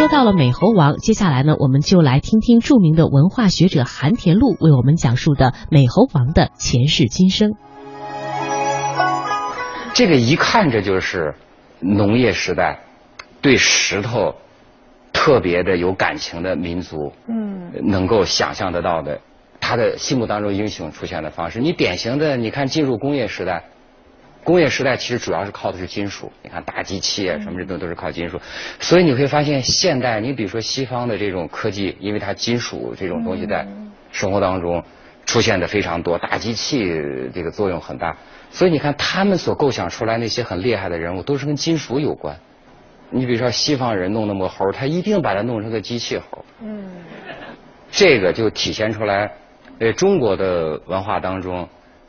说到了美猴王，接下来呢，我们就来听听著名的文化学者韩田禄为我们讲述的美猴王的前世今生。这个一看着就是农业时代对石头特别的有感情的民族，嗯，能够想象得到的，他的心目当中英雄出现的方式。你典型的，你看进入工业时代。工业时代其实主要是靠的是金属，你看大机器啊什么这都都是靠金属，所以你会发现现代，你比如说西方的这种科技，因为它金属这种东西在生活当中出现的非常多，大机器这个作用很大，所以你看他们所构想出来那些很厉害的人物都是跟金属有关。你比如说西方人弄那么猴，他一定把它弄成个机器猴。嗯，这个就体现出来，呃，中国的文化当中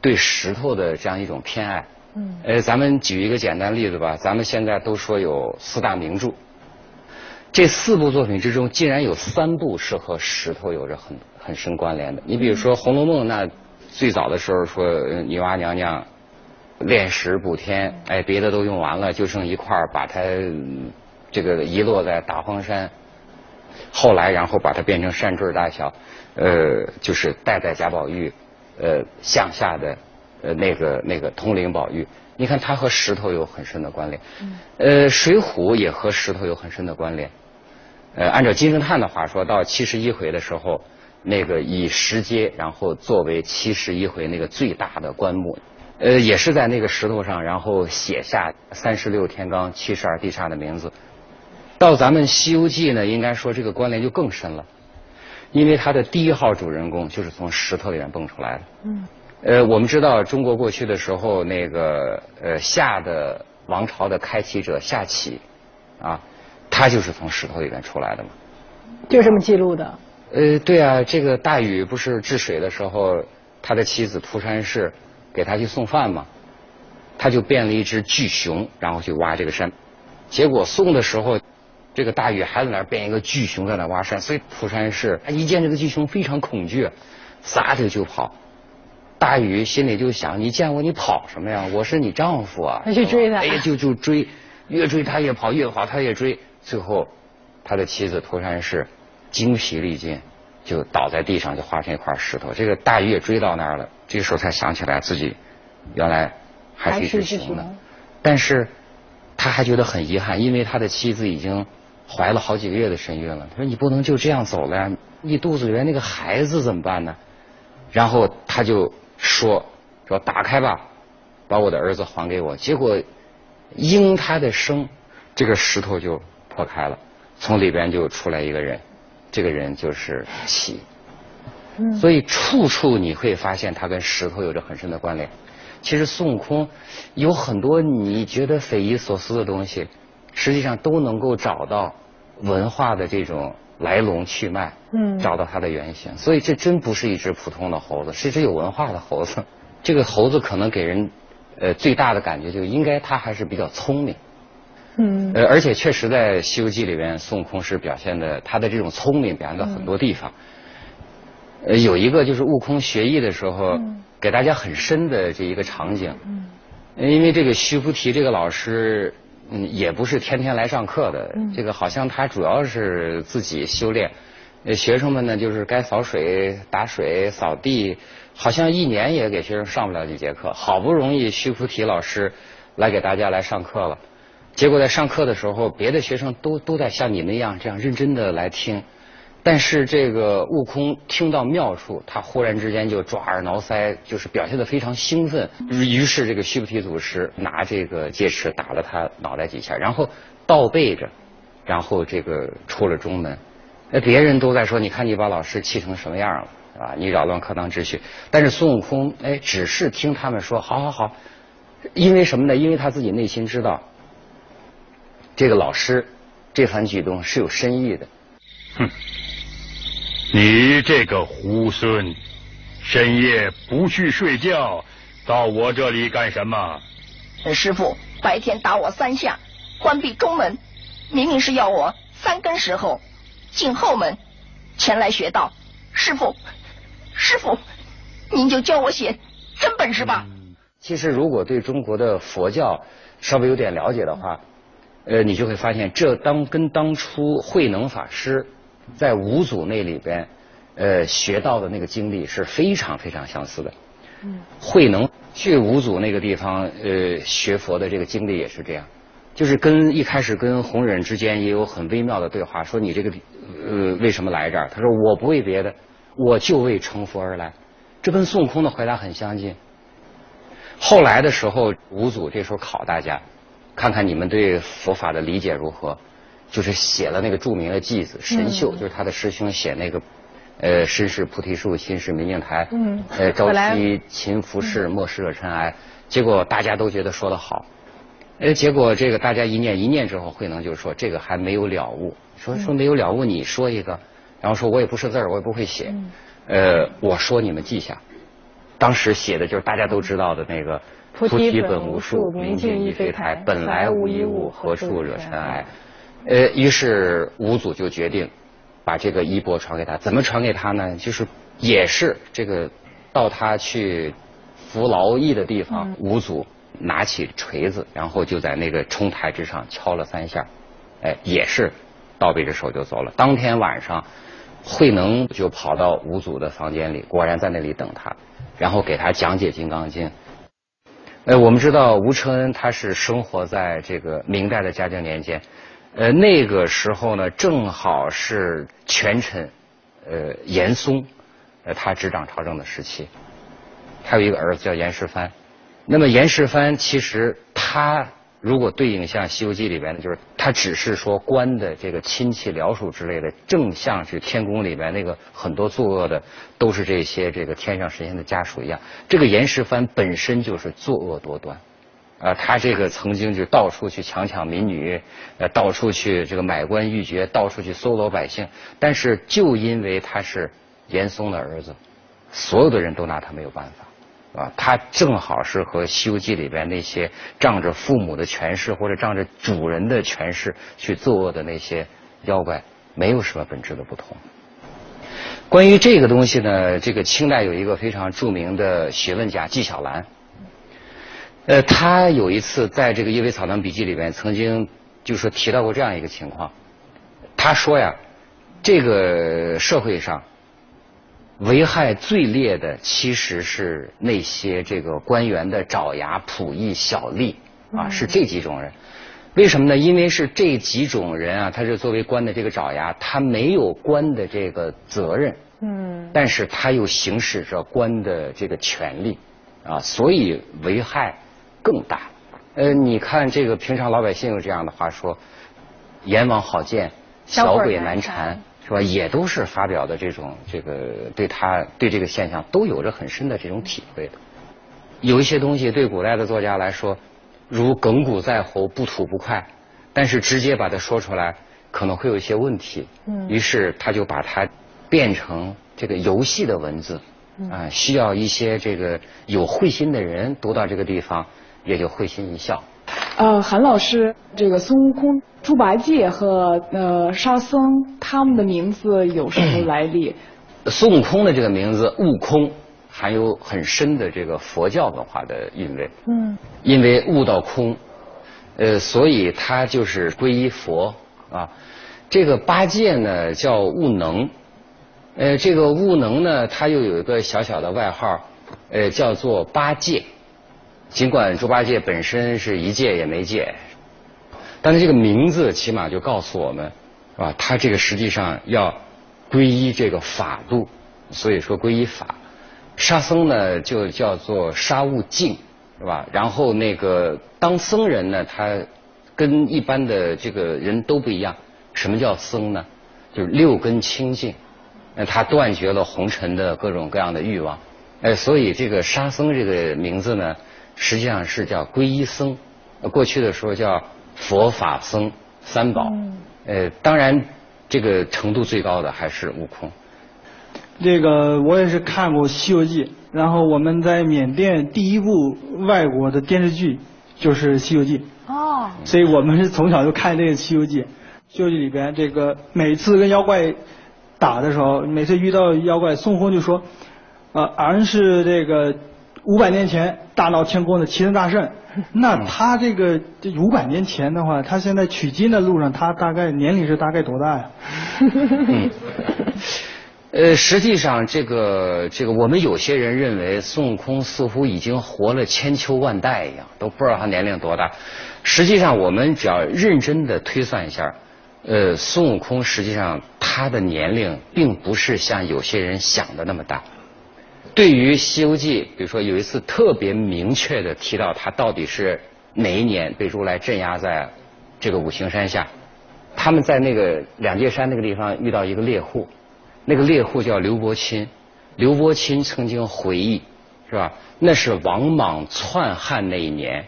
对石头的这样一种偏爱。嗯，呃，咱们举一个简单例子吧。咱们现在都说有四大名著，这四部作品之中，竟然有三部是和石头有着很很深关联的。你比如说《红楼梦》，那最早的时候说女娲娘娘炼石补天，哎，别的都用完了，就剩一块把它这个遗落在大荒山。后来，然后把它变成扇坠大小，呃，就是戴在贾宝玉呃项下的。呃，那个那个通灵宝玉，你看它和石头有很深的关联。嗯。呃，水浒也和石头有很深的关联。呃，按照金圣叹的话说，到七十一回的时候，那个以石阶，然后作为七十一回那个最大的棺木，呃，也是在那个石头上，然后写下三十六天罡、七十二地煞的名字。到咱们《西游记》呢，应该说这个关联就更深了，因为它的第一号主人公就是从石头里面蹦出来的。嗯。呃，我们知道中国过去的时候，那个呃夏的王朝的开启者夏启，啊，他就是从石头里面出来的嘛。就这么记录的。呃，对啊，这个大禹不是治水的时候，他的妻子涂山氏给他去送饭嘛，他就变了一只巨熊，然后去挖这个山，结果送的时候，这个大禹还在那儿变一个巨熊在那挖山，所以涂山氏他一见这个巨熊非常恐惧，撒腿就跑。大禹心里就想：你见我你跑什么呀？我是你丈夫啊！他去追他，哎，就就追，越追他越跑，越跑他越追，最后他的妻子涂山氏精疲力尽，就倒在地上，就化成一块石头。这个大禹也追到那儿了，这个时候才想起来自己原来还是一只熊呢。但是他还觉得很遗憾，因为他的妻子已经怀了好几个月的身孕了。他说：“你不能就这样走了呀，你肚子里面那个孩子怎么办呢？”然后他就。说说打开吧，把我的儿子还给我。结果应他的声，这个石头就破开了，从里边就出来一个人，这个人就是启。所以处处你会发现他跟石头有着很深的关联。其实孙悟空有很多你觉得匪夷所思的东西，实际上都能够找到文化的这种。来龙去脉，嗯，找到它的原型，所以这真不是一只普通的猴子，是一只有文化的猴子。这个猴子可能给人呃最大的感觉，就应该它还是比较聪明，嗯，呃，而且确实在《西游记》里面，孙悟空是表现的他的这种聪明表现到很多地方。呃，有一个就是悟空学艺的时候，给大家很深的这一个场景，嗯，因为这个徐菩提这个老师。嗯，也不是天天来上课的，这个好像他主要是自己修炼。学生们呢，就是该扫水、打水、扫地，好像一年也给学生上不了几节课。好不容易徐菩提老师来给大家来上课了，结果在上课的时候，别的学生都都在像你那样这样认真的来听。但是这个悟空听到妙处，他忽然之间就抓耳挠腮，就是表现的非常兴奋。于是这个须菩提祖师拿这个戒尺打了他脑袋几下，然后倒背着，然后这个出了中门。那别人都在说：“你看你把老师气成什么样了，啊？你扰乱课堂秩序。”但是孙悟空哎，只是听他们说：“好好好。”因为什么呢？因为他自己内心知道，这个老师这番举动是有深意的。哼。你这个猢狲，深夜不去睡觉，到我这里干什么？师傅白天打我三下，关闭中门，明明是要我三更时候进后门前来学道。师傅，师傅，您就教我写真本事吧。其实，如果对中国的佛教稍微有点了解的话，呃，你就会发现这当跟当初慧能法师在五祖那里边呃学到的那个经历是非常非常相似的。嗯，慧能去五祖那个地方呃学佛的这个经历也是这样，就是跟一开始跟弘忍之间也有很微妙的对话，说你这个呃为什么来这儿？他说我不为别的，我就为成佛而来。这跟孙悟空的回答很相近。后来的时候，五祖这时候考大家，看看你们对佛法的理解如何，就是写了那个著名的偈子，神秀就是他的师兄写那个，呃，身是菩提树，心是明镜台，嗯，呃，朝夕勤拂拭，莫使惹尘埃。结果大家都觉得说得好，呃，结果这个大家一念一念之后，慧能就说这个还没有了悟，说说没有了悟，你说一个，然后说我也不识字儿，我也不会写。呃，我说你们记下，当时写的就是大家都知道的那个“菩提本无树，明镜亦非台，本来无一物，何处惹尘埃”。呃，于是五祖就决定把这个衣钵传给他。怎么传给他呢？就是也是这个到他去服劳役的地方，五祖拿起锤子，然后就在那个冲台之上敲了三下，哎，也是倒背着手就走了。当天晚上。慧能就跑到五祖的房间里，果然在那里等他，然后给他讲解《金刚经》。呃，我们知道吴承恩他是生活在这个明代的嘉靖年间，呃，那个时候呢，正好是权臣呃严嵩呃他执掌朝政的时期，他有一个儿子叫严世蕃，那么严世蕃其实他。如果对应像《西游记》里边的，就是他只是说官的这个亲戚僚属之类的，正像是天宫里边那个很多作恶的，都是这些这个天上神仙的家属一样。这个严世蕃本身就是作恶多端，啊，他这个曾经就到处去强抢民女，呃，到处去这个买官鬻爵，到处去搜罗百姓。但是就因为他是严嵩的儿子，所有的人都拿他没有办法。啊，他正好是和《西游记》里边那些仗着父母的权势或者仗着主人的权势去作恶的那些妖怪没有什么本质的不同。关于这个东西呢，这个清代有一个非常著名的学问家纪晓岚，呃，他有一次在这个《叶微草堂笔记》里边曾经就说提到过这样一个情况，他说呀，这个社会上。危害最烈的其实是那些这个官员的爪牙、仆役、小吏啊，是这几种人。为什么呢？因为是这几种人啊，他是作为官的这个爪牙，他没有官的这个责任，嗯，但是他又行使着官的这个权利啊，所以危害更大。呃，你看这个平常老百姓有这样的话说：“阎王好见，小鬼难缠。”是吧？也都是发表的这种这个对他对这个现象都有着很深的这种体会的。有一些东西对古代的作家来说，如亘古在喉，不吐不快，但是直接把它说出来可能会有一些问题。嗯。于是他就把它变成这个游戏的文字，啊，需要一些这个有慧心的人读到这个地方也就会心一笑。呃，韩老师，这个孙悟空、猪八戒和呃沙僧他们的名字有什么来历？孙悟空的这个名字“悟空”含有很深的这个佛教文化的韵味。嗯。因为悟到空，呃，所以他就是皈依佛啊。这个八戒呢叫悟能，呃，这个悟能呢他又有一个小小的外号，呃，叫做八戒。尽管猪八戒本身是一戒也没戒，但是这个名字起码就告诉我们，是吧？他这个实际上要皈依这个法度，所以说皈依法。沙僧呢就叫做沙悟净，是吧？然后那个当僧人呢，他跟一般的这个人都不一样。什么叫僧呢？就是六根清净，那他断绝了红尘的各种各样的欲望。哎，所以这个沙僧这个名字呢。实际上是叫皈依僧，过去的时候叫佛法僧三宝。呃，当然这个程度最高的还是悟空。这个我也是看过《西游记》，然后我们在缅甸第一部外国的电视剧就是《西游记》。哦。所以我们是从小就看这个《西游记》。《西游记》里边这个每次跟妖怪打的时候，每次遇到妖怪，孙悟空就说：“呃，俺是这个。”五百年前大闹天宫的齐天大圣，那他这个这五百年前的话，他现在取经的路上，他大概年龄是大概多大呀？嗯 呃，实际上，这个这个，我们有些人认为孙悟空似乎已经活了千秋万代一样，都不知道他年龄多大。实际上，我们只要认真的推算一下，呃，孙悟空实际上他的年龄并不是像有些人想的那么大。对于《西游记》，比如说有一次特别明确的提到他到底是哪一年被如来镇压在这个五行山下，他们在那个两界山那个地方遇到一个猎户。那个猎户叫刘伯钦，刘伯钦曾经回忆，是吧？那是王莽篡汉那一年，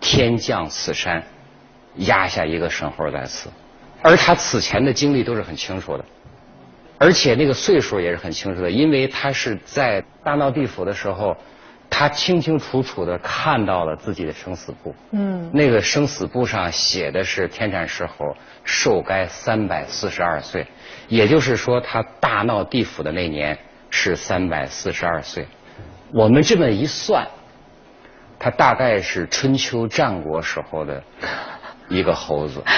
天降此山，压下一个神猴在此，而他此前的经历都是很清楚的，而且那个岁数也是很清楚的，因为他是在大闹地府的时候，他清清楚楚的看到了自己的生死簿，嗯，那个生死簿上写的是天斩石猴寿该三百四十二岁。也就是说，他大闹地府的那年是三百四十二岁。我们这么一算，他大概是春秋战国时候的一个猴子。